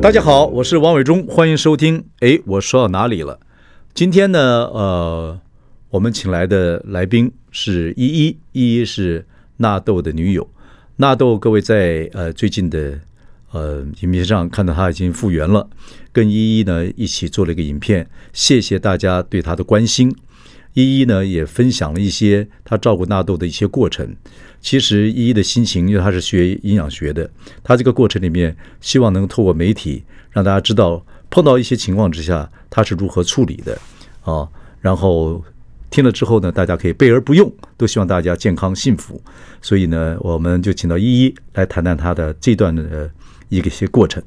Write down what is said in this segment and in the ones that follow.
大家好，我是王伟忠，欢迎收听。哎，我说到哪里了？今天呢，呃，我们请来的来宾是依依，依依是纳豆的女友。纳豆，各位在呃最近的呃影片上看到她已经复原了，跟依依呢一起做了一个影片，谢谢大家对她的关心。依依呢也分享了一些她照顾纳豆的一些过程。其实依依的心情，因为她是学营养学的，她这个过程里面希望能透过媒体让大家知道，碰到一些情况之下她是如何处理的啊。然后听了之后呢，大家可以备而不用，都希望大家健康幸福。所以呢，我们就请到依依来谈谈她的这段的一个些过程。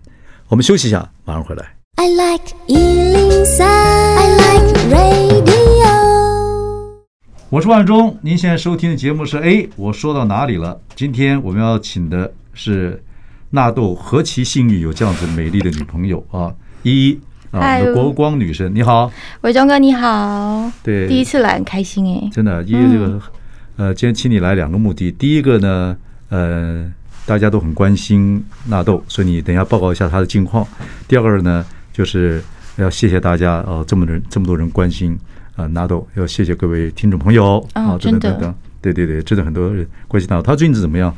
我们休息一下，马上回来。I like 103, I like radio 我是万忠，您现在收听的节目是哎，我说到哪里了？今天我们要请的是纳豆，何其幸运有这样子美丽的女朋友啊！依依啊，我们的国光女神，你好，伟忠哥你好，对，第一次来很开心哎，真的，依依这个呃，今天请你来两个目的，第一个呢，呃，大家都很关心纳豆，所以你等一下报告一下她的近况。第二个呢，就是要谢谢大家哦，这么人这么多人关心。啊，纳豆要谢谢各位听众朋友啊，等等等等，对对对，真的很多人关心到他最近是怎么样？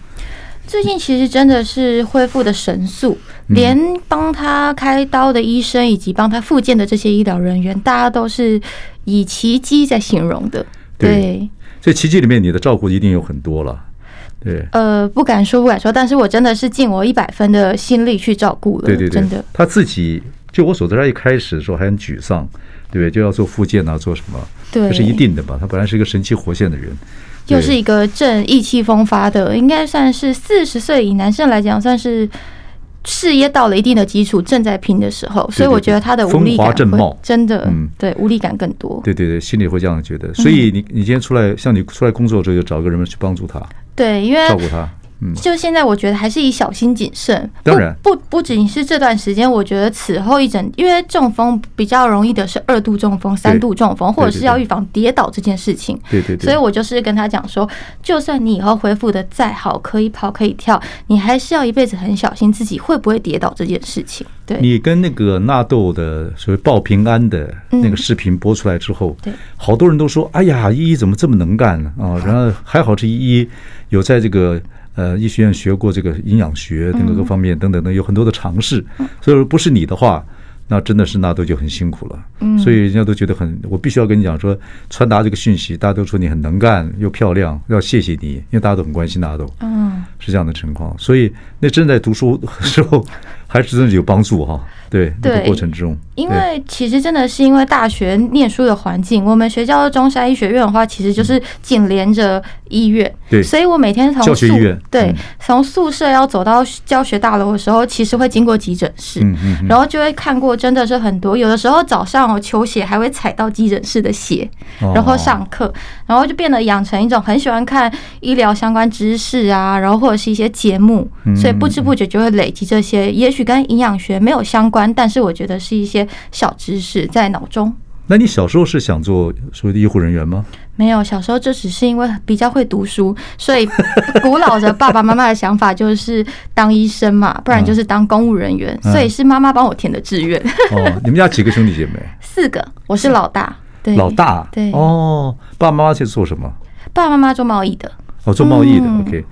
最近其实真的是恢复的神速，连帮他开刀的医生以及帮他复健的这些医疗人员，大家都是以奇迹在形容的。对，所以奇迹里面你的照顾一定有很多了。对，呃，不敢说不敢说，但是我真的是尽我一百分的心力去照顾了。对对对，真的。他自己就我所知，他一开始的时候还很沮丧。对，就要做复健啊，做什么？对，这是一定的吧？他本来是一个神气活现的人，又是一个正意气风发的，应该算是四十岁以男生来讲，算是事业到了一定的基础，正在拼的时候。所以我觉得他的无力感正茂，真的，嗯，对，无力感更多。对对对，心里会这样觉得。所以你你今天出来，像你出来工作之后，就找个人去帮助他，对，因为照顾他。就现在，我觉得还是以小心谨慎。当然，不不不仅是这段时间，我觉得此后一整，因为中风比较容易的是二度中风、三度中风，或者是要预防跌倒这件事情。对对对。所以我就是跟他讲说，就算你以后恢复的再好，可以跑可以跳，你还是要一辈子很小心自己会不会跌倒这件事情。对。你跟那个纳豆的所谓报平安的那个视频播出来之后，对，好多人都说：“哎呀，依依怎么这么能干呢？”啊，然后还好是依依有在这个。呃，医学院学过这个营养学等各个方面等等的，有很多的尝试。所以说不是你的话，那真的是纳豆就很辛苦了。嗯，所以人家都觉得很，我必须要跟你讲说，传达这个讯息，大家都说你很能干又漂亮，要谢谢你，因为大家都很关心纳豆。嗯，是这样的情况。所以那正在读书的时候，还是真的有帮助哈。对，那个过程之中，因为其实真的是因为大学念书的环境，我们学校的中山医学院的话，其实就是紧连着医院，对，所以我每天从教学医院，对，从宿舍要走到教学大楼的时候，其实会经过急诊室，然后就会看过真的是很多，有的时候早上球鞋还会踩到急诊室的鞋，然后上课，然后就变得养成一种很喜欢看医疗相关知识啊，然后或者是一些节目，所以不知不觉就会累积这些，也许跟营养学没有相关。但是我觉得是一些小知识在脑中。那你小时候是想做所谓的医护人员吗？没有，小时候就只是因为比较会读书，所以古老的爸爸妈妈的想法就是当医生嘛，不然就是当公务人员。所以是妈妈帮我填的志愿。哦，你们家几个兄弟姐妹？四个，我是老大。对，老大。对。哦，爸爸妈妈是做什么？爸爸妈妈做贸易的。哦，做贸易的。OK。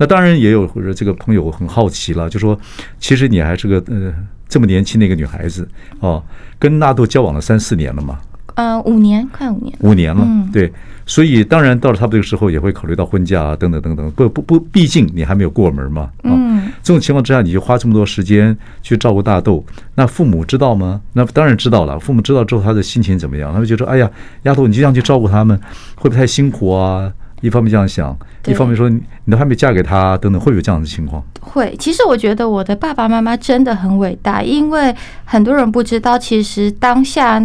那当然也有或者这个朋友很好奇了，就说其实你还是个呃。这么年轻的一个女孩子哦，跟纳豆交往了三四年了嘛？呃，五年，快五年，五年了。对，所以当然到了差不多这个时候，也会考虑到婚嫁啊，等等等等。不不不，毕竟你还没有过门嘛。嗯，这种情况之下，你就花这么多时间去照顾大豆，那父母知道吗？那当然知道了。父母知道之后，他的心情怎么样？他们觉得：“哎呀，丫头，你就这样去照顾他们，会不会太辛苦啊？一方面这样想，一方面说你都还没嫁给他，等等，会有这样的情况？会。其实我觉得我的爸爸妈妈真的很伟大，因为很多人不知道，其实当下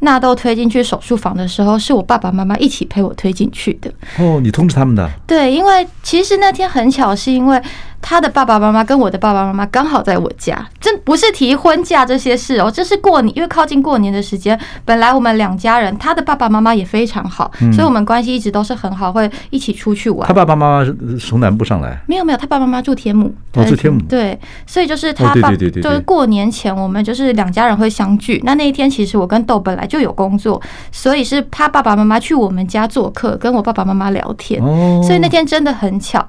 纳豆推进去手术房的时候，是我爸爸妈妈一起陪我推进去的。哦，你通知他们的？对，因为其实那天很巧，是因为。他的爸爸妈妈跟我的爸爸妈妈刚好在我家，这不是提婚嫁这些事哦，这是过年，因为靠近过年的时间，本来我们两家人，他的爸爸妈妈也非常好，所以我们关系一直都是很好，会一起出去玩。他爸爸妈妈是从南部上来？没有没有，他爸爸妈妈住天母。哦，住天母。对，所以就是他爸，就是过年前我们就是两家人会相聚。那那一天其实我跟豆本来就有工作，所以是他爸爸妈妈去我们家做客，跟我爸爸妈妈聊天。哦，所以那天真的很巧。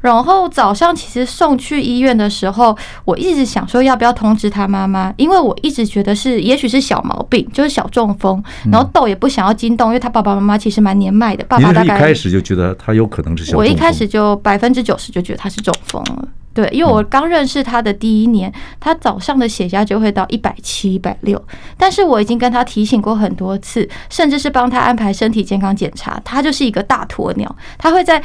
然后早上其实送去医院的时候，我一直想说要不要通知他妈妈，因为我一直觉得是也许是小毛病，就是小中风。然后豆也不想要惊动，因为他爸爸妈妈其实蛮年迈的，爸爸大概一开始就觉得他有可能是小中风。我一开始就百分之九十就觉得他是中风了，对，因为我刚认识他的第一年，他早上的血压就会到一百七、一百六，但是我已经跟他提醒过很多次，甚至是帮他安排身体健康检查，他就是一个大鸵鸟，他会在。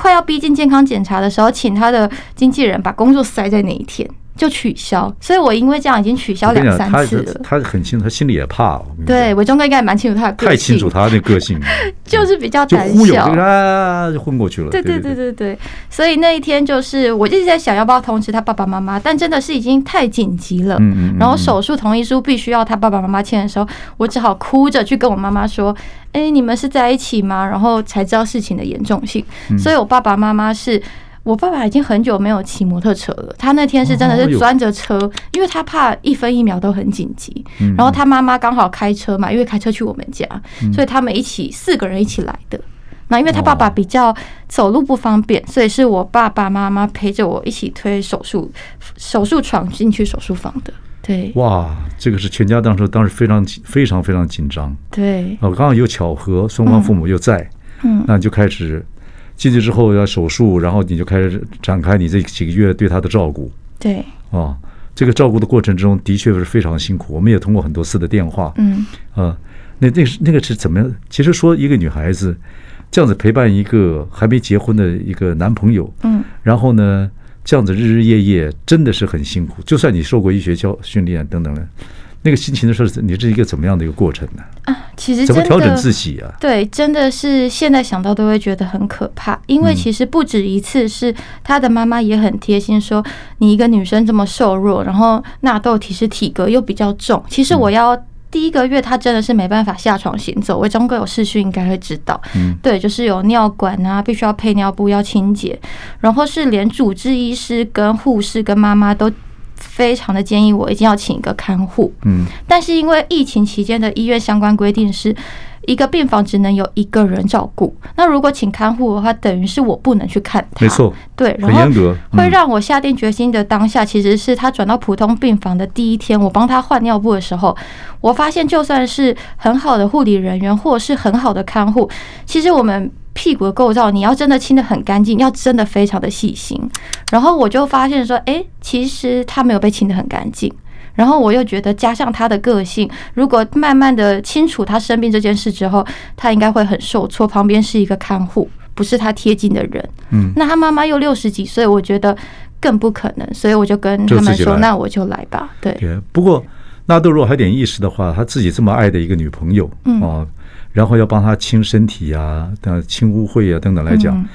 快要逼近健康检查的时候，请他的经纪人把工作塞在那一天。就取消，所以我因为这样已经取消两三次了。他很清楚，他心里也怕。对，伟忠哥应该也蛮清楚他的个性。太清楚他的个性，就是比较胆小，就忽悠他就昏过去了。对对对对对，所以那一天就是我一直在想要不要通知他爸爸妈妈，但真的是已经太紧急了。然后手术同意书必须要他爸爸妈妈签的时候，我只好哭着去跟我妈妈说：“哎，你们是在一起吗？”然后才知道事情的严重性。所以我爸爸妈妈是。我爸爸已经很久没有骑摩托车了。他那天是真的是钻着车，因为他怕一分一秒都很紧急。然后他妈妈刚好开车嘛，因为开车去我们家，所以他们一起四个人一起来的。那因为他爸爸比较走路不方便，所以是我爸爸妈妈陪着我一起推手术手术床进去手术房的。对，哇，这个是全家当时当时非常非常非常紧张。对，哦，刚好又巧合，双方父母又在，嗯，那就开始。进去之后要手术，然后你就开始展开你这几个月对他的照顾。对，啊，这个照顾的过程中的确是非常辛苦。我们也通过很多次的电话，嗯，啊，那那是那个是怎么样？其实说一个女孩子这样子陪伴一个还没结婚的一个男朋友，嗯，然后呢，这样子日日夜夜真的是很辛苦。就算你受过医学教训练等等的。那个心情的时候，你是一个怎么样的一个过程呢？啊，其实怎么调整自己啊？对，真的是现在想到都会觉得很可怕，因为其实不止一次是他的妈妈也很贴心，说你一个女生这么瘦弱，然后纳豆其实体格又比较重，其实我要第一个月他真的是没办法下床行走。伟忠哥有视讯应该会知道，嗯，对，就是有尿管啊，必须要配尿布要清洁，然后是连主治医师跟护士跟妈妈都。非常的建议我一定要请一个看护，嗯，但是因为疫情期间的医院相关规定是一个病房只能有一个人照顾，那如果请看护的话，等于是我不能去看他，没错，对，然后会让我下定决心的当下，其实是他转到普通病房的第一天，我帮他换尿布的时候，我发现就算是很好的护理人员或是很好的看护，其实我们。屁股的构造，你要真的清的很干净，要真的非常的细心。然后我就发现说，哎，其实他没有被清的很干净。然后我又觉得，加上他的个性，如果慢慢的清楚他生病这件事之后，他应该会很受挫。旁边是一个看护，不是他贴近的人。嗯，那他妈妈又六十几岁，我觉得更不可能。所以我就跟他们说，那我就来吧。对。不过纳豆如果还有点意识的话，他自己这么爱的一个女朋友，嗯。然后要帮他清身体啊，清污秽啊等等来讲，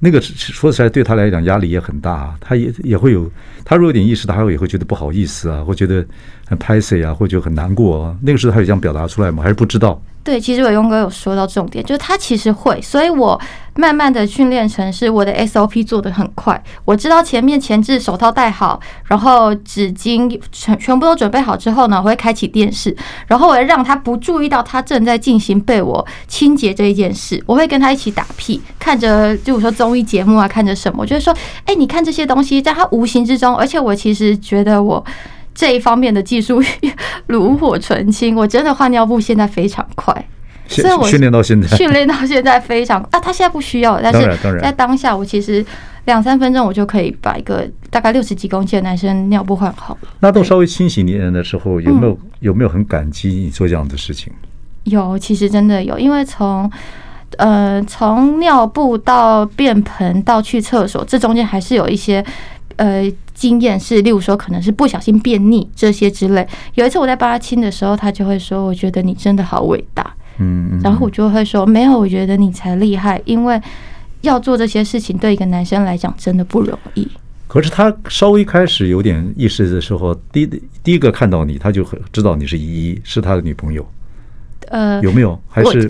那个说实在对他来讲压力也很大，他也也会有，他如果有点意识，他会也会觉得不好意思啊，会觉得很 p i s y 啊，会觉得很难过啊。那个时候他有这样表达出来吗？还是不知道？对，其实伟忠哥有说到重点，就是他其实会，所以我慢慢的训练成是我的 SOP 做得很快。我知道前面前置手套戴好，然后纸巾全全部都准备好之后呢，我会开启电视，然后我会让他不注意到他正在进行被我清洁这一件事。我会跟他一起打屁，看着就是说综艺节目啊，看着什么，我就会说，哎，你看这些东西，在他无形之中，而且我其实觉得我。这一方面的技术炉火纯青，我真的换尿布现在非常快，所以我训练到现在，训练到现在非常啊，他现在不需要，但是在当下我其实两三分钟我就可以把一个大概六十几公斤的男生尿布换好了。那都稍微清醒一点的时候，有没有有没有很感激你做这样的事情？有，其实真的有，因为从呃，从尿布到便盆到去厕所，这中间还是有一些呃经验，是例如说可能是不小心便秘这些之类。有一次我在帮他亲的时候，他就会说：“我觉得你真的好伟大。”嗯，然后我就会说：“没有，我觉得你才厉害，因为要做这些事情对一个男生来讲真的不容易。”可是他稍微开始有点意识的时候，第一第一个看到你，他就很知道你是依依，是他的女朋友。呃，有没有？还是？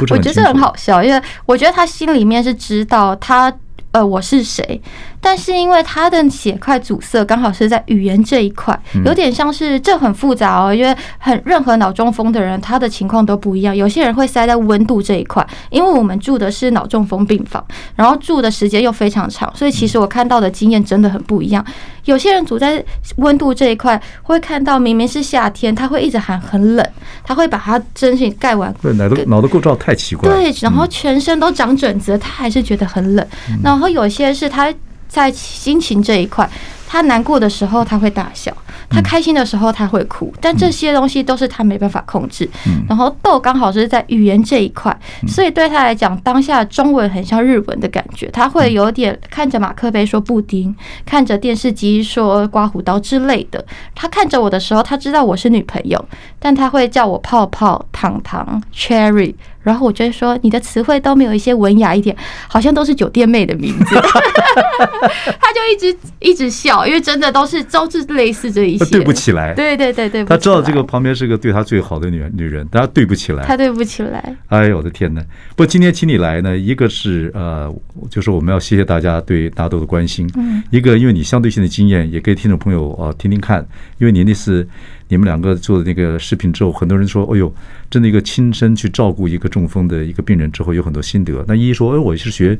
我觉得这很好笑，因为我觉得他心里面是知道他呃我是谁。但是因为他的血块阻塞，刚好是在语言这一块，有点像是这很复杂哦。因为很任何脑中风的人，他的情况都不一样。有些人会塞在温度这一块，因为我们住的是脑中风病房，然后住的时间又非常长，所以其实我看到的经验真的很不一样。有些人住在温度这一块，会看到明明是夏天，他会一直喊很冷，他会把他真心盖完。对，脑的脑的构造太奇怪。对，然后全身都长疹子，他还是觉得很冷。然后有些是他。在心情这一块，他难过的时候他会大笑，他开心的时候他会哭，但这些东西都是他没办法控制。然后豆刚好是在语言这一块，所以对他来讲，当下中文很像日文的感觉，他会有点看着马克杯说布丁，看着电视机说刮胡刀之类的。他看着我的时候，他知道我是女朋友，但他会叫我泡泡、糖糖、cherry。然后我就说，你的词汇都没有一些文雅一点，好像都是酒店妹的名字。他就一直一直笑，因为真的都是都是类似这一些。对不起来，对对对对，他知道这个旁边是个对他最好的女人女人，但他对不起来，他对不起来。哎呦我的天呐！不过今天请你来呢，一个是呃，就是我们要谢谢大家对大豆的关心。嗯。一个因为你相对性的经验，也给听众朋友啊听听看，因为你那次。你们两个做的那个视频之后，很多人说：“哎呦，真的一个亲身去照顾一个中风的一个病人之后，有很多心得。”那依依说：“哎，我是学，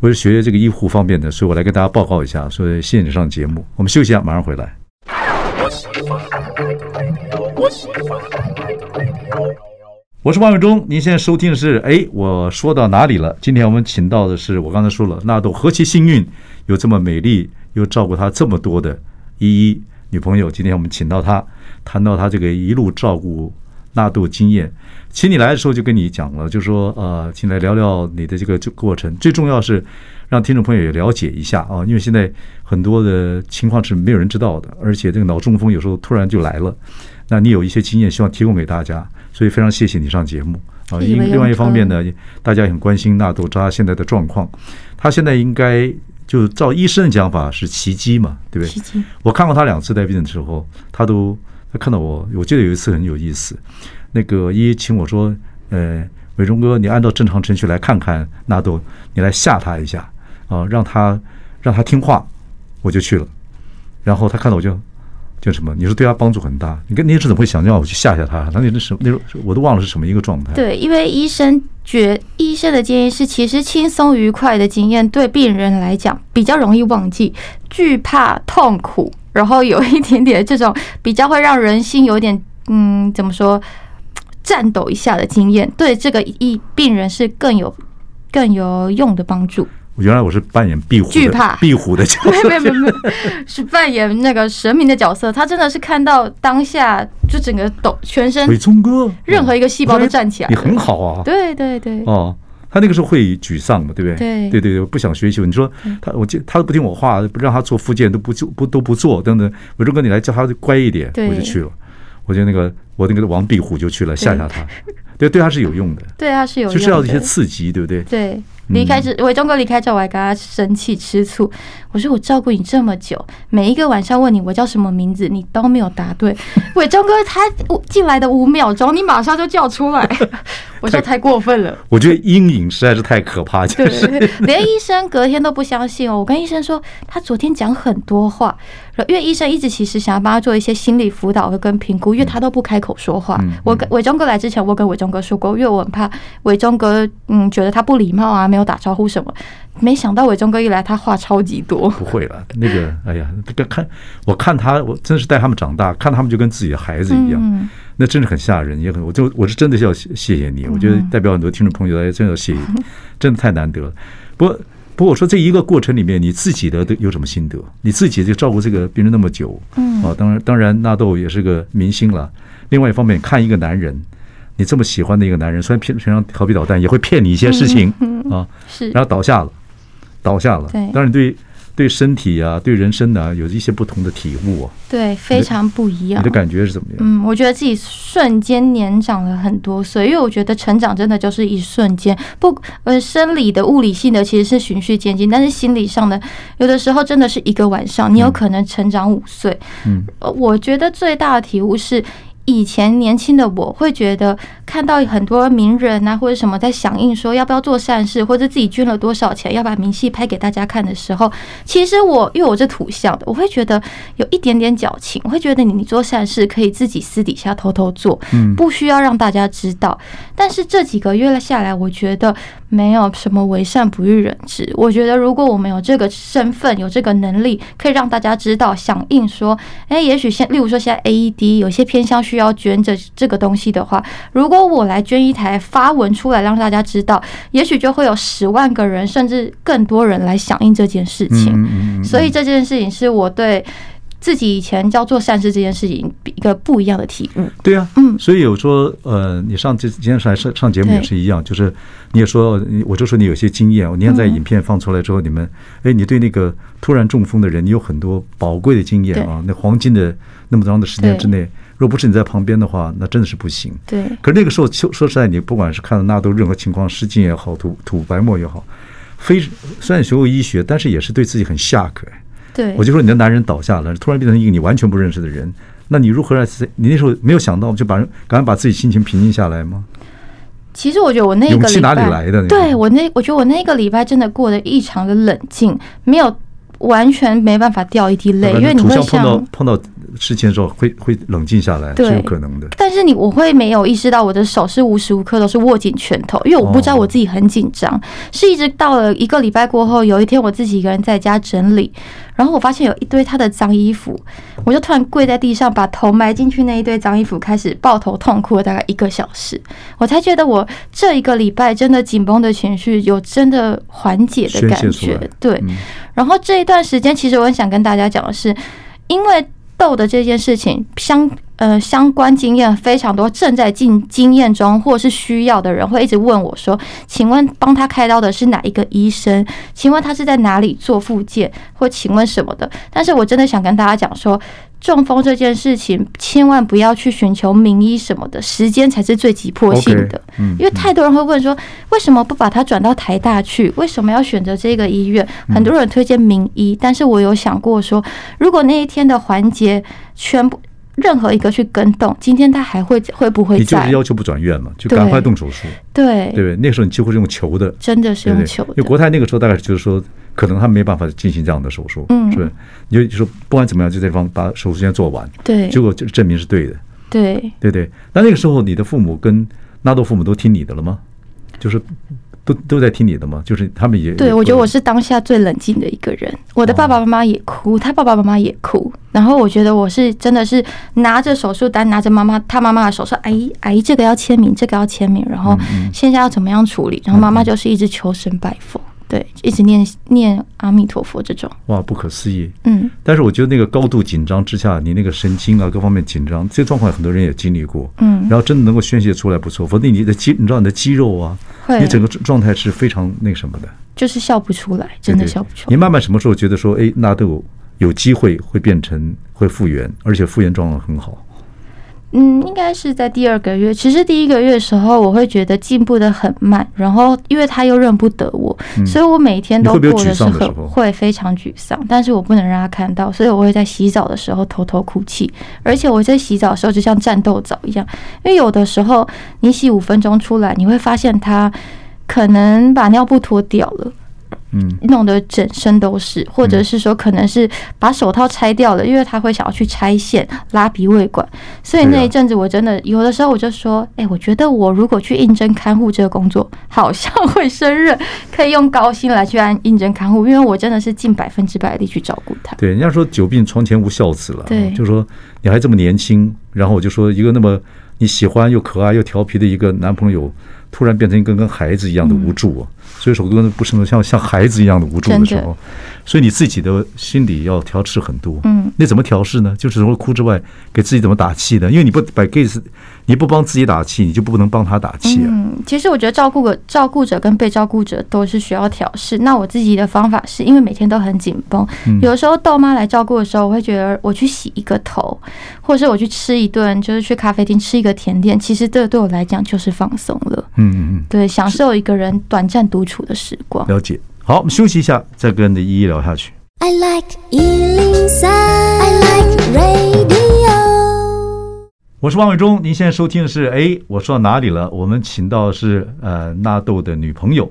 我是学这个医护方面的，所以我来跟大家报告一下。所以谢谢你上节目，我们休息一下，马上回来。”我是王伟忠，您现在收听的是哎，我说到哪里了？今天我们请到的是我刚才说了，纳豆何其幸运，有这么美丽又照顾他这么多的依依女朋友。今天我们请到她。谈到他这个一路照顾纳豆经验，请你来的时候就跟你讲了，就说呃，请来聊聊你的这个过程。最重要是让听众朋友也了解一下啊，因为现在很多的情况是没有人知道的，而且这个脑中风有时候突然就来了，那你有一些经验，希望提供给大家，所以非常谢谢你上节目啊。因另外一方面呢，大家也很关心纳豆，知道他现在的状况，他现在应该就照医生的讲法是奇迹嘛，对不对？奇迹。我看过他两次带病的时候，他都。看到我，我记得有一次很有意思，那个一请我说，呃，伟忠哥，你按照正常程序来看看纳豆，你来吓他一下啊，让他让他听话，我就去了。然后他看到我就就什么，你说对他帮助很大。你跟你是怎么会想让我去吓吓他？那你那什那时候我都忘了是什么一个状态。对，因为医生觉医生的建议是，其实轻松愉快的经验对病人来讲比较容易忘记，惧怕痛苦。然后有一点点这种比较会让人心有点嗯，怎么说，颤抖一下的经验，对这个一病人是更有更有用的帮助。原来我是扮演壁虎惧怕壁虎的角色，没有没有没有，是扮演那个神明的角色。他真的是看到当下就整个抖全身，伟忠哥，任何一个细胞都站起来，你很好啊，对对对，哦。他那个时候会沮丧嘛，对不对？对对对，不想学习。你说他，我记他都不听我话，不让他做复健，都不做，不都不做，等等。伟忠哥，你来叫他乖一点，我就去了。我觉得那个我那个王壁虎就去了，吓吓他。对，对他是有用的。对他是有用的，就是要一些刺激，对不对？对。离开之伟忠哥离开之后，我还跟他生气吃醋。我说我照顾你这么久，每一个晚上问你我叫什么名字，你都没有答对。伟忠哥他进来的五秒钟，你马上就叫出来，我说太过分了。我觉得阴影实在是太可怕，就是连医生隔天都不相信哦。我跟医生说，他昨天讲很多话，因为医生一直其实想要帮他做一些心理辅导和跟评估，因为他都不开口说话。我跟伟忠哥来之前，我跟伟忠哥说过，因为我很怕伟忠哥嗯觉得他不礼貌啊。没有打招呼什么，没想到伟忠哥一来，他话超级多。不会了，那个，哎呀，这个看，我看他，我真是带他们长大，看他们就跟自己的孩子一样，嗯、那真是很吓人，也很，我就我是真的要谢谢你，我觉得代表很多听众朋友，哎真的要谢谢你，真的太难得了。不过，不过我说这一个过程里面，你自己的有什么心得？你自己就照顾这个病人那么久，嗯，啊，当然，当然，纳豆也是个明星了。另外一方面，看一个男人。你这么喜欢的一个男人，虽然平平常调皮捣蛋，也会骗你一些事情啊，是，然后倒下了，倒下了。对，当然对。对身体啊，对人生呢，有一些不同的体悟啊。对，非常不一样。你的感觉是怎么样？嗯，我觉得自己瞬间年长了很多岁，因为我觉得成长真的就是一瞬间。不，呃，生理的、物理性的其实是循序渐进，但是心理上的，有的时候真的是一个晚上，你有可能成长五岁。嗯，我觉得最大的体悟是。以前年轻的我会觉得，看到很多名人啊或者什么在响应说要不要做善事，或者自己捐了多少钱要把明细拍给大家看的时候，其实我因为我是土象的，我会觉得有一点点矫情，我会觉得你你做善事可以自己私底下偷偷做，不需要让大家知道。但是这几个月下来，我觉得没有什么为善不欲人知。我觉得如果我们有这个身份，有这个能力，可以让大家知道响应说，哎，也许现例如说现在 AED 有些偏向需。需要捐这这个东西的话，如果我来捐一台发文出来让大家知道，也许就会有十万个人甚至更多人来响应这件事情。所以这件事情是我对自己以前叫做善事这件事情一个不一样的体悟。对啊，嗯，所以有说呃，你上这今天上来上上节目也是一样，就是你也说，我就说你有些经验。你看在影片放出来之后，你们哎，你对那个突然中风的人，你有很多宝贵的经验啊。那黄金的那么长的时间之内。若不是你在旁边的话，那真的是不行。对。可是那个时候，说说实在，你不管是看到纳豆任何情况，失禁也好，吐吐白沫也好，非虽然学过医学，但是也是对自己很吓客。对。我就说你的男人倒下了，突然变成一个你完全不认识的人，那你如何来？你那时候没有想到，就把人赶快把自己心情平静下来吗？其实我觉得我那个勇气哪里来的？对我那，我觉得我那个礼拜真的过得异常的冷静，没有完全没办法掉一滴泪，因为你会碰到碰到。事情的时候会会冷静下来，是有可能的。但是你我会没有意识到我的手是无时无刻都是握紧拳头，因为我不知道我自己很紧张。是一直到了一个礼拜过后，有一天我自己一个人在家整理，然后我发现有一堆他的脏衣服，我就突然跪在地上，把头埋进去那一堆脏衣服，开始抱头痛哭了大概一个小时，我才觉得我这一个礼拜真的紧绷的情绪有真的缓解的感觉。对，然后这一段时间其实我很想跟大家讲的是，因为。豆的这件事情相呃相关经验非常多，正在进经验中或是需要的人会一直问我说：“请问帮他开刀的是哪一个医生？请问他是在哪里做复健？或请问什么的？”但是我真的想跟大家讲说。中风这件事情，千万不要去寻求名医什么的，时间才是最急迫性的。因为太多人会问说，为什么不把他转到台大去？为什么要选择这个医院？很多人推荐名医，但是我有想过说，如果那一天的环节全部。任何一个去跟动，今天他还会会不会在？你就是要求不转院嘛，就赶快动手术。对对对，那时候你几乎是用求的，真的是用求的。因为国泰那个时候大概就是说，可能他没办法进行这样的手术，嗯，是不是？你就说不管怎么样，就这地方把手术先做完。对，结果就证明是对的。对对对，那那个时候你的父母跟纳豆父母都听你的了吗？就是。都都在听你的吗？就是他们也对，我觉得我是当下最冷静的一个人。我的爸爸妈妈也哭，他爸爸妈妈也哭。然后我觉得我是真的是拿着手术单，拿着妈妈他妈妈的手说：“阿姨阿姨，这个要签名，这个要签名。”然后现在要怎么样处理？然后妈妈就是一直求神拜佛。对，一直念念阿弥陀佛这种，哇，不可思议。嗯，但是我觉得那个高度紧张之下，你那个神经啊，各方面紧张，这个状况很多人也经历过。嗯，然后真的能够宣泄出来不错，否则你的肌，你知道你的肌肉啊，你整个状态是非常那什么的，就是笑不出来，真的笑不出来。你慢慢什么时候觉得说，哎，那都有有机会会变成会复原，而且复原状况很好。嗯，应该是在第二个月。其实第一个月的时候，我会觉得进步的很慢。然后，因为他又认不得我，所以我每天都过的是很会非常沮丧。但是我不能让他看到，所以我会在洗澡的时候偷偷哭泣。而且我在洗澡的时候就像战斗澡一样，因为有的时候你洗五分钟出来，你会发现他可能把尿布脱掉了。嗯，弄得整身都是，或者是说可能是把手套拆掉了，因为他会想要去拆线拉鼻胃管，所以那一阵子我真的有的时候我就说，哎，我觉得我如果去应征看护这个工作，好像会胜任，可以用高薪来去按应征看护，因为我真的是尽百分之百力去照顾他。对，人家说久病床前无孝子了，对，就是说你还这么年轻，然后我就说一个那么你喜欢又可爱又调皮的一个男朋友。突然变成一个跟孩子一样的无助啊。所以首歌不是像像孩子一样的无助的时候，所以你自己的心理要调试很多。嗯，那怎么调试呢？就是除了哭之外，给自己怎么打气呢？因为你不把 gays，你不帮自己打气，你就不能帮他打气啊。嗯，其实我觉得照顾个照顾者跟被照顾者都是需要调试。那我自己的方法是因为每天都很紧绷，有的时候豆妈来照顾的时候，我会觉得我去洗一个头，或者是我去吃一顿，就是去咖啡厅吃一个甜点，其实这对我来讲就是放松了。嗯嗯嗯，对，享受一个人短暂独处的时光。了解。好，我们休息一下，再跟着依依聊下去。I like 103, I like radio。我是王伟忠，您现在收听的是哎，我说到哪里了？我们请到是呃纳豆的女朋友，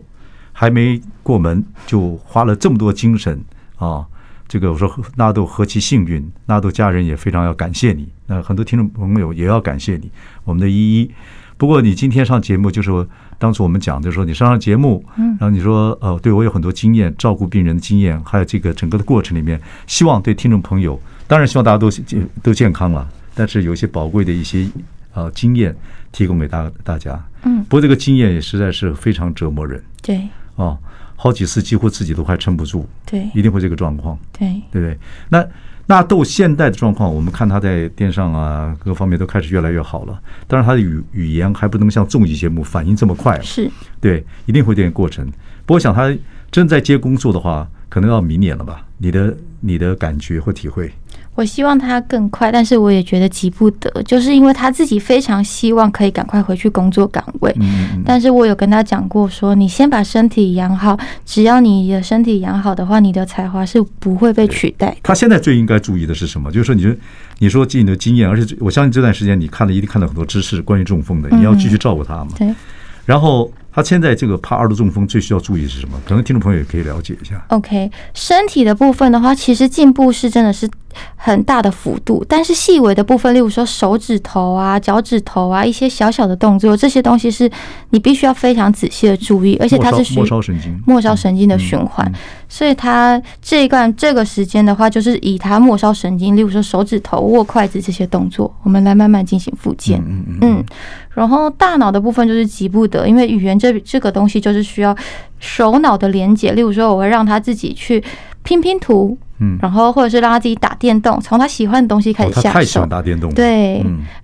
还没过门就花了这么多精神啊。这个我说纳豆何其幸运，纳豆家人也非常要感谢你。那很多听众朋友也要感谢你，我们的依依。不过你今天上节目，就是说当初我们讲就是说你上上节目，然后你说呃，对我有很多经验，照顾病人的经验，还有这个整个的过程里面，希望对听众朋友，当然希望大家都健都健康了，但是有一些宝贵的一些呃经验提供给大大家。嗯，不过这个经验也实在是非常折磨人。对，哦，好几次几乎自己都快撑不住。对，一定会这个状况。对，对不对？那。纳豆现在的状况，我们看他在电视上啊，各方面都开始越来越好了。当然，他的语语言还不能像综艺节目反应这么快，是对，一定会有点过程。不过，想他真在接工作的话，可能要明年了吧？你的你的感觉或体会？我希望他更快，但是我也觉得急不得，就是因为他自己非常希望可以赶快回去工作岗位。嗯，但是我有跟他讲过，说你先把身体养好，只要你的身体养好的话，你的才华是不会被取代。他现在最应该注意的是什么？就是说，你说你说尽你的经验，而且我相信这段时间你看了一定看到很多知识关于中风的，你要继续照顾他嘛。对。然后他现在这个怕二度中风，最需要注意的是什么？可能听众朋友也可以了解一下。OK，身体的部分的话，其实进步是真的是。很大的幅度，但是细微的部分，例如说手指头啊、脚趾头啊，一些小小的动作，这些东西是你必须要非常仔细的注意，而且它是末梢神经、末梢神经的循环，所以它这一段这个时间的话，就是以它末梢神经，例如说手指头、握筷子这些动作，我们来慢慢进行复健。嗯，然后大脑的部分就是急不得，因为语言这这个东西就是需要手脑的连接，例如说我会让他自己去拼拼图。嗯，然后或者是让他自己打电动，从他喜欢的东西开始下手。他太喜欢打电动。对，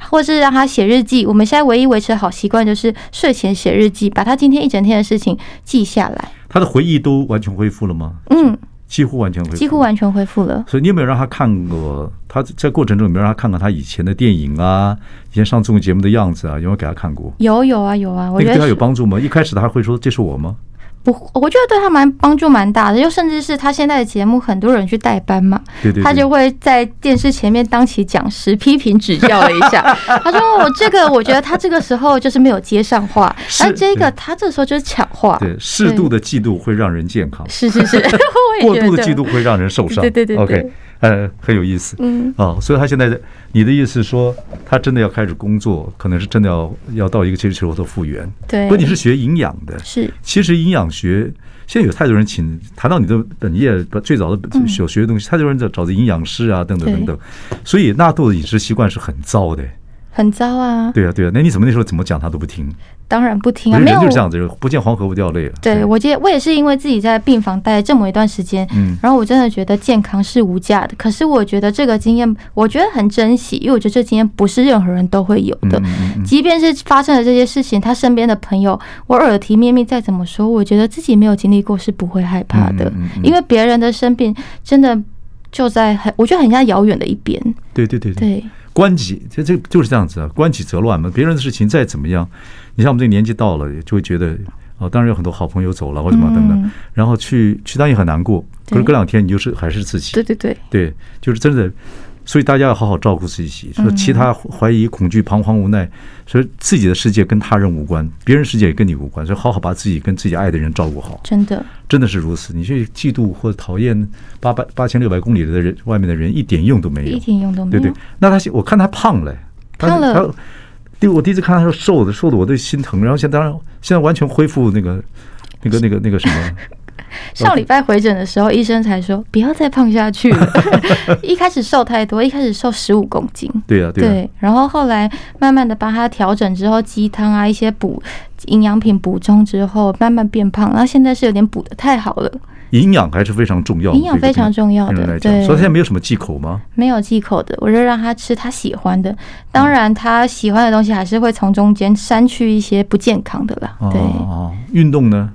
或者是让他写日记。我们现在唯一维持的好习惯就是睡前写日记，把他今天一整天的事情记下来。他的回忆都完全恢复了吗？嗯，几乎完全恢复，几乎完全恢复了。所以你有没有让他看过？他在过程中有没有让他看看他以前的电影啊，以前上综艺节目的样子啊？有没有给他看过？有有啊有啊，我觉得对他有帮助吗？一开始他会说这是我吗？不，我觉得对他蛮帮助蛮大的，就甚至是他现在的节目，很多人去代班嘛，对对对，他就会在电视前面当起讲师，批评指教了一下。他说：“我这个，我觉得他这个时候就是没有接上话，而这个他这时候就是抢话。对，适度的嫉妒会让人健康，是是是，过度的嫉妒会让人受伤。对对对对，OK。”呃，很有意思，嗯，啊，所以他现在的，你的意思是说，他真的要开始工作，可能是真的要要到一个阶段做复原，对。不过你是学营养的，是，其实营养学现在有太多人请谈到你的本业，最早的所学的东西，太多人在找的营养师啊，等等等等，所以纳豆的饮食习惯是很糟的。很糟啊！对啊，对啊，那你怎么那时候怎么讲他都不听？当然不听啊，没有就是这样子，不见黄河不掉泪了。对，我记得我也是因为自己在病房待这么一段时间，嗯，然后我真的觉得健康是无价的。可是我觉得这个经验，我觉得很珍惜，因为我觉得这经验不是任何人都会有的。即便是发生了这些事情，他身边的朋友，我耳提面命再怎么说，我觉得自己没有经历过是不会害怕的，因为别人的生病真的就在很，我觉得很像遥远的一边。对对对对。关己，这这就是这样子啊，关己则乱嘛。别人的事情再怎么样，你像我们这个年纪到了，就会觉得哦，当然有很多好朋友走了或者什么等等，然后去去当也很难过。可是隔两天你就是还是自己。对对对，对，就是真的。所以大家要好好照顾自己。说其他怀疑、恐惧、彷徨、无奈，所以自己的世界跟他人无关，别人世界也跟你无关。所以好好把自己跟自己爱的人照顾好。真的，真的是如此。你去嫉妒或者讨厌八百八千六百公里的人，外面的人一点用都没有，一点用都没有。对对，那他我看他胖了，胖了。第我第一次看他说瘦的，瘦的我都心疼。然后现在当然现在完全恢复那个那个那个那个什么 上礼拜回诊的时候，医生才说不要再胖下去了。一开始瘦太多，一开始瘦十五公斤。对啊，对，对。然后后来慢慢的帮他调整之后，鸡汤啊一些补营养品补充之后，慢慢变胖。然后现在是有点补的太好了。营养还是非常重要，营养非常重要的。对，所以现在没有什么忌口吗？没有忌口的，我就让他吃他喜欢的。当然，他喜欢的东西还是会从中间删去一些不健康的啦。对，哦，运动呢？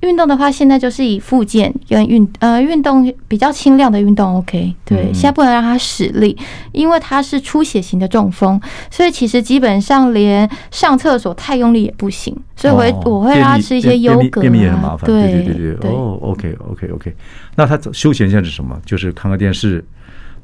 运动的话，现在就是以复健跟运呃运动比较轻量的运动，OK。对，现在不能让他使力，因为他是出血型的中风，所以其实基本上连上厕所太用力也不行，所以我会我会让他吃一些优格啊。便秘也很麻烦。对对对对。哦，OK OK OK。那他休闲现在是什么？就是看看电视。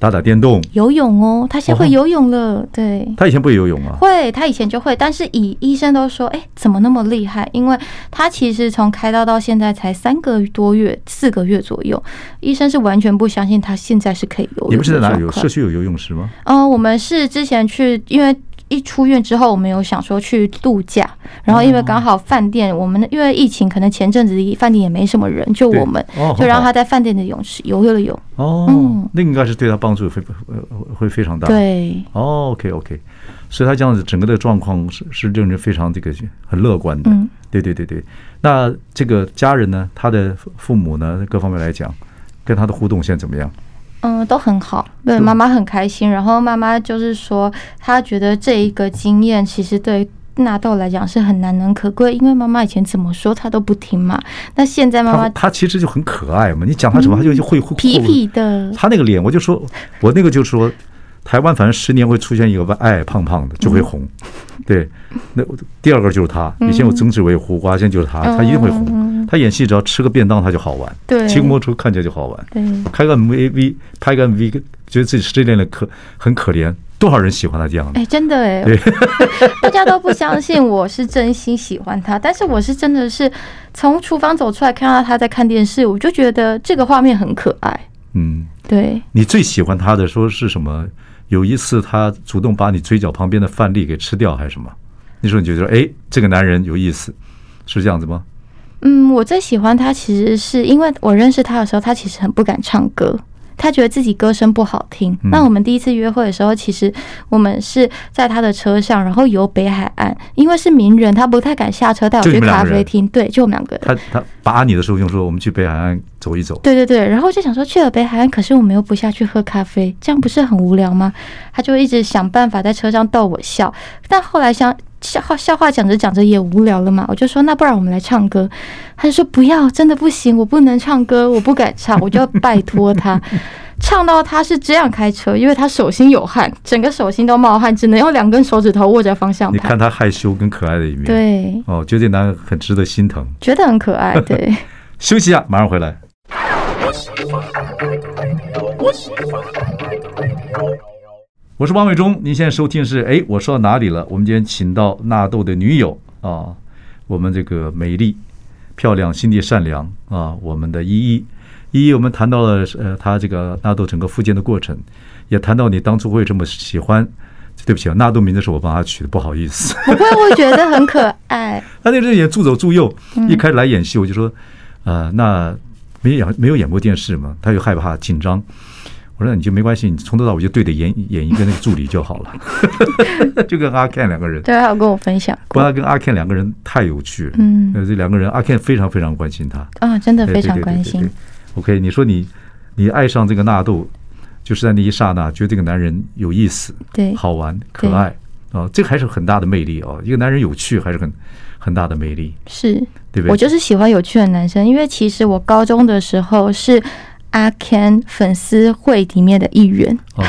打打电动，游泳哦，他现在会游泳了。哦、对，他以前不会游泳啊？会，他以前就会，但是以医生都说，哎、欸，怎么那么厉害？因为他其实从开刀到现在才三个多月，四个月左右，医生是完全不相信他现在是可以游泳。你们是在哪里有社区有游泳池吗？嗯、呃，我们是之前去，因为。一出院之后，我们有想说去度假，然后因为刚好饭店，我们因为疫情，可能前阵子饭店也没什么人，就我们就让他在饭店的泳池游了泳。哦，嗯，那应该是对他帮助会会非常大。对，哦，OK OK，所以他这样子整个的状况是是令人非常这个很乐观的。嗯，对对对对。那这个家人呢，他的父母呢，各方面来讲，跟他的互动现在怎么样？嗯，都很好，对，妈妈很开心。然后妈妈就是说，她觉得这一个经验其实对纳豆来讲是很难能可贵，因为妈妈以前怎么说她都不听嘛。那现在妈妈她其实就很可爱嘛，你讲她什么，她就就会皮皮的。她那个脸，我就说，我那个就说。台湾反正十年会出现一个矮矮胖胖的就会红，对，那第二个就是他。以前有曾志伟、胡瓜，现在就是他，他一定会红。他演戏只要吃个便当，他就好玩。对，骑摩托车看起来就好玩。对，开个 MV，拍个 MV，觉得自己失恋了可很可怜。多少人喜欢他这样的？哎，真的哎，大家都不相信我是真心喜欢他，但是我是真的是从厨房走出来看到他在看电视，我就觉得这个画面很可爱。嗯，对。你最喜欢他的说是什么？有一次，他主动把你嘴角旁边的饭粒给吃掉，还是什么？那时候你就觉得，哎，这个男人有意思，是这样子吗？嗯，我最喜欢他，其实是因为我认识他的时候，他其实很不敢唱歌。他觉得自己歌声不好听。那我们第一次约会的时候，其实我们是在他的车上，然后游北海岸，因为是名人，他不太敢下车带我去咖啡厅。对，就我们两个人。他他把你的时候用说，我们去北海岸走一走。对对对，然后就想说去了北海岸，可是我们又不下去喝咖啡，这样不是很无聊吗？他就一直想办法在车上逗我笑，但后来想。笑话笑话讲着讲着也无聊了嘛，我就说那不然我们来唱歌，他就说不要，真的不行，我不能唱歌，我不敢唱，我就要拜托他，唱到他是这样开车，因为他手心有汗，整个手心都冒汗，只能用两根手指头握着方向盘。你看他害羞跟可爱的一面，对，哦，觉得这男人很值得心疼，觉得很可爱，对。休息一下，马上回来。我是王伟忠，您现在收听的是哎，我说到哪里了？我们今天请到纳豆的女友啊，我们这个美丽、漂亮、心地善良啊，我们的依依依依，我们谈到了呃，她这个纳豆整个复健的过程，也谈到你当初会这么喜欢。对不起啊，纳豆名字是我帮她取的，不好意思。不会，我觉得很可爱。他那阵演《助走助右》，一开始来演戏，我就说，呃，那没演没有演过电视嘛，他又害怕紧张。我说你就没关系，你从头到尾就对着演 演一个那个助理就好了，就跟阿 Ken 两个人。对，他有跟我分享过。不过他跟阿 Ken 两个人太有趣了，嗯，这两个人阿 Ken 非常非常关心他啊，真的非常关心。OK，你说你你爱上这个纳豆，就是在那一刹那觉得这个男人有意思，对，好玩可爱啊，这个还是很大的魅力啊，一个男人有趣还是很很大的魅力，是对不对？我就是喜欢有趣的男生，因为其实我高中的时候是。阿 Ken 粉丝会里面的一员哦，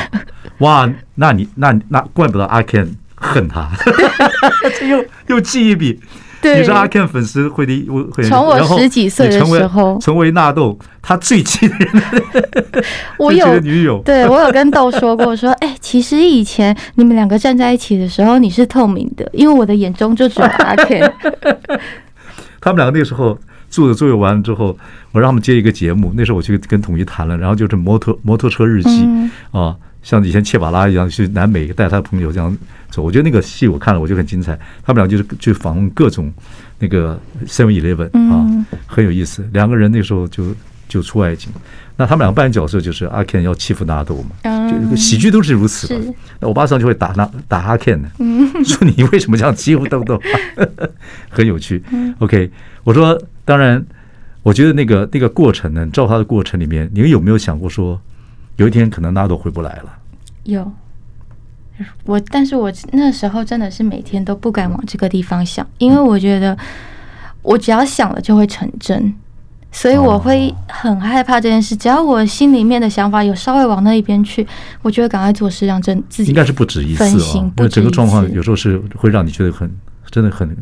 哇，那你那那怪不得阿 Ken 恨他，这又 又记一笔。对，你是阿 Ken 粉丝会的会，从我十几岁的时候成为纳豆他最亲的人，我有女友，对我有跟豆说过，说哎，其实以前你们两个站在一起的时候，你是透明的，因为我的眼中就只有阿 Ken。他们两个那个时候。做着作业完了之后，我让他们接一个节目。那时候我去跟统一谈了，然后就是摩托摩托车日记啊，像以前切瓦拉一样去南美带他的朋友这样走。我觉得那个戏我看了，我就很精彩。他们俩就是去访问各种那个 Seven Eleven 啊，很有意思。两个人那时候就就出外景，那他们两个扮演角色就是阿 Ken 要欺负纳豆嘛，就喜剧都是如此嘛。那我爸上就会打那打阿 Ken 呢，说你为什么这样欺负豆豆？很有趣。OK，我说当然，我觉得那个那个过程呢，照他的过程里面，你们有没有想过说，有一天可能纳豆回不来了？有。我，但是我那时候真的是每天都不敢往这个地方想，因为我觉得我只要想了就会成真，所以我会很害怕这件事。只要我心里面的想法有稍微往那一边去，我就会赶快做事，让真自己应该是不止一次啊。那整个状况有时候是会让你觉得很真的很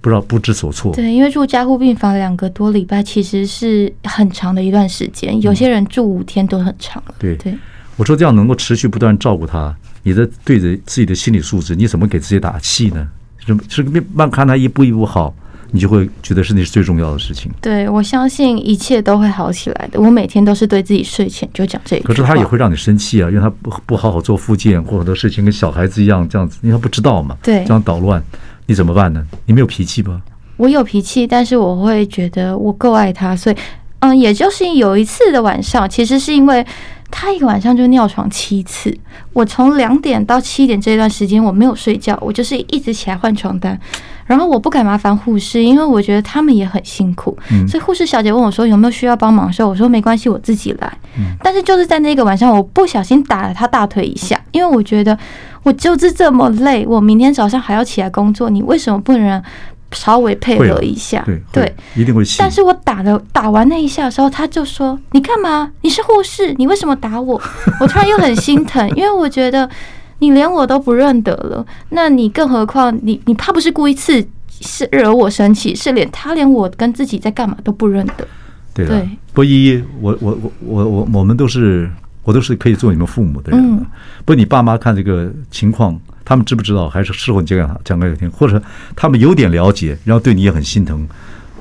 不知道不知所措。对，因为住加护病房两个多礼拜其实是很长的一段时间，有些人住五天都很长了。对对，我说这样能够持续不断照顾他。你的对着自己的心理素质，你怎么给自己打气呢？是是慢慢看他一步一步好，你就会觉得是那是最重要的事情。对，我相信一切都会好起来的。我每天都是对自己睡前就讲这个。可是他也会让你生气啊，因为他不不好好做复健，或者很多事情跟小孩子一样这样子，因为他不知道嘛。对，这样捣乱，你怎么办呢？你没有脾气吗？我有脾气，但是我会觉得我够爱他，所以嗯，也就是有一次的晚上，其实是因为。他一个晚上就尿床七次，我从两点到七点这段时间我没有睡觉，我就是一直起来换床单，然后我不敢麻烦护士，因为我觉得他们也很辛苦，所以护士小姐问我说有没有需要帮忙的时候，我说没关系，我自己来。但是就是在那个晚上，我不小心打了他大腿一下，因为我觉得我就是这么累，我明天早上还要起来工作，你为什么不能？稍微配合一下，对对，一定会。但是我打了打完那一下的时候，他就说：“你干嘛？你是护士，你为什么打我？”我突然又很心疼，因为我觉得你连我都不认得了，那你更何况你你怕不是故意刺是惹我生气，是连他连我跟自己在干嘛都不认得。对对，不一一，我我我我我我们都是我都是可以做你们父母的人，不你爸妈看这个情况。他们知不知道？还是事后你讲讲给他听，或者他们有点了解，然后对你也很心疼，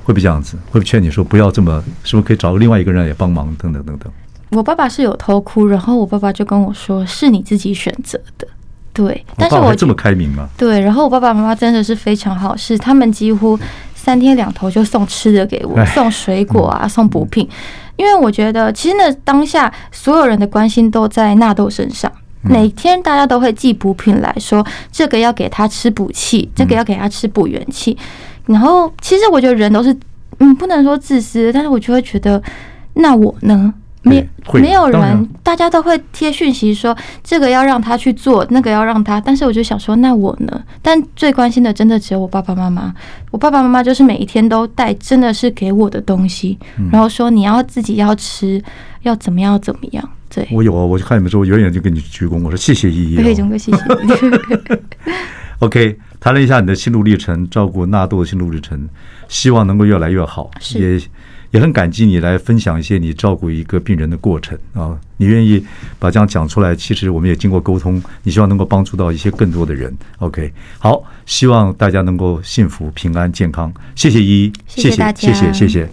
会不会这样子？会不会劝你说不要这么？是不是可以找个另外一个人也帮忙？等等等等。我爸爸是有偷哭，然后我爸爸就跟我说：“是你自己选择的。”对，但是我这么开明吗？对，然后我爸爸妈妈真的是非常好，是他们几乎三天两头就送吃的给我，送水果啊，送补品，因为我觉得其实那当下所有人的关心都在纳豆身上。每天大家都会寄补品来说，这个要给他吃补气，这个要给他吃补元气。然后，其实我觉得人都是，嗯，不能说自私，但是我就会觉得，那我呢？没没有人，大家都会贴讯息说这个要让他去做，那个要让他。但是我就想说，那我呢？但最关心的真的只有我爸爸妈妈。我爸爸妈妈就是每一天都带，真的是给我的东西，然后说你要自己要吃，要怎么样怎么样。对，我有啊，我就看你们说，我远远就给你鞠躬，我说谢谢依依。可以，钟哥，谢谢。OK，谈了一下你的心路历程，照顾纳豆的心路历程，希望能够越来越好，也。也很感激你来分享一些你照顾一个病人的过程啊！你愿意把这样讲出来，其实我们也经过沟通，你希望能够帮助到一些更多的人。OK，好，希望大家能够幸福、平安、健康。谢谢依依，谢谢，谢谢，谢谢。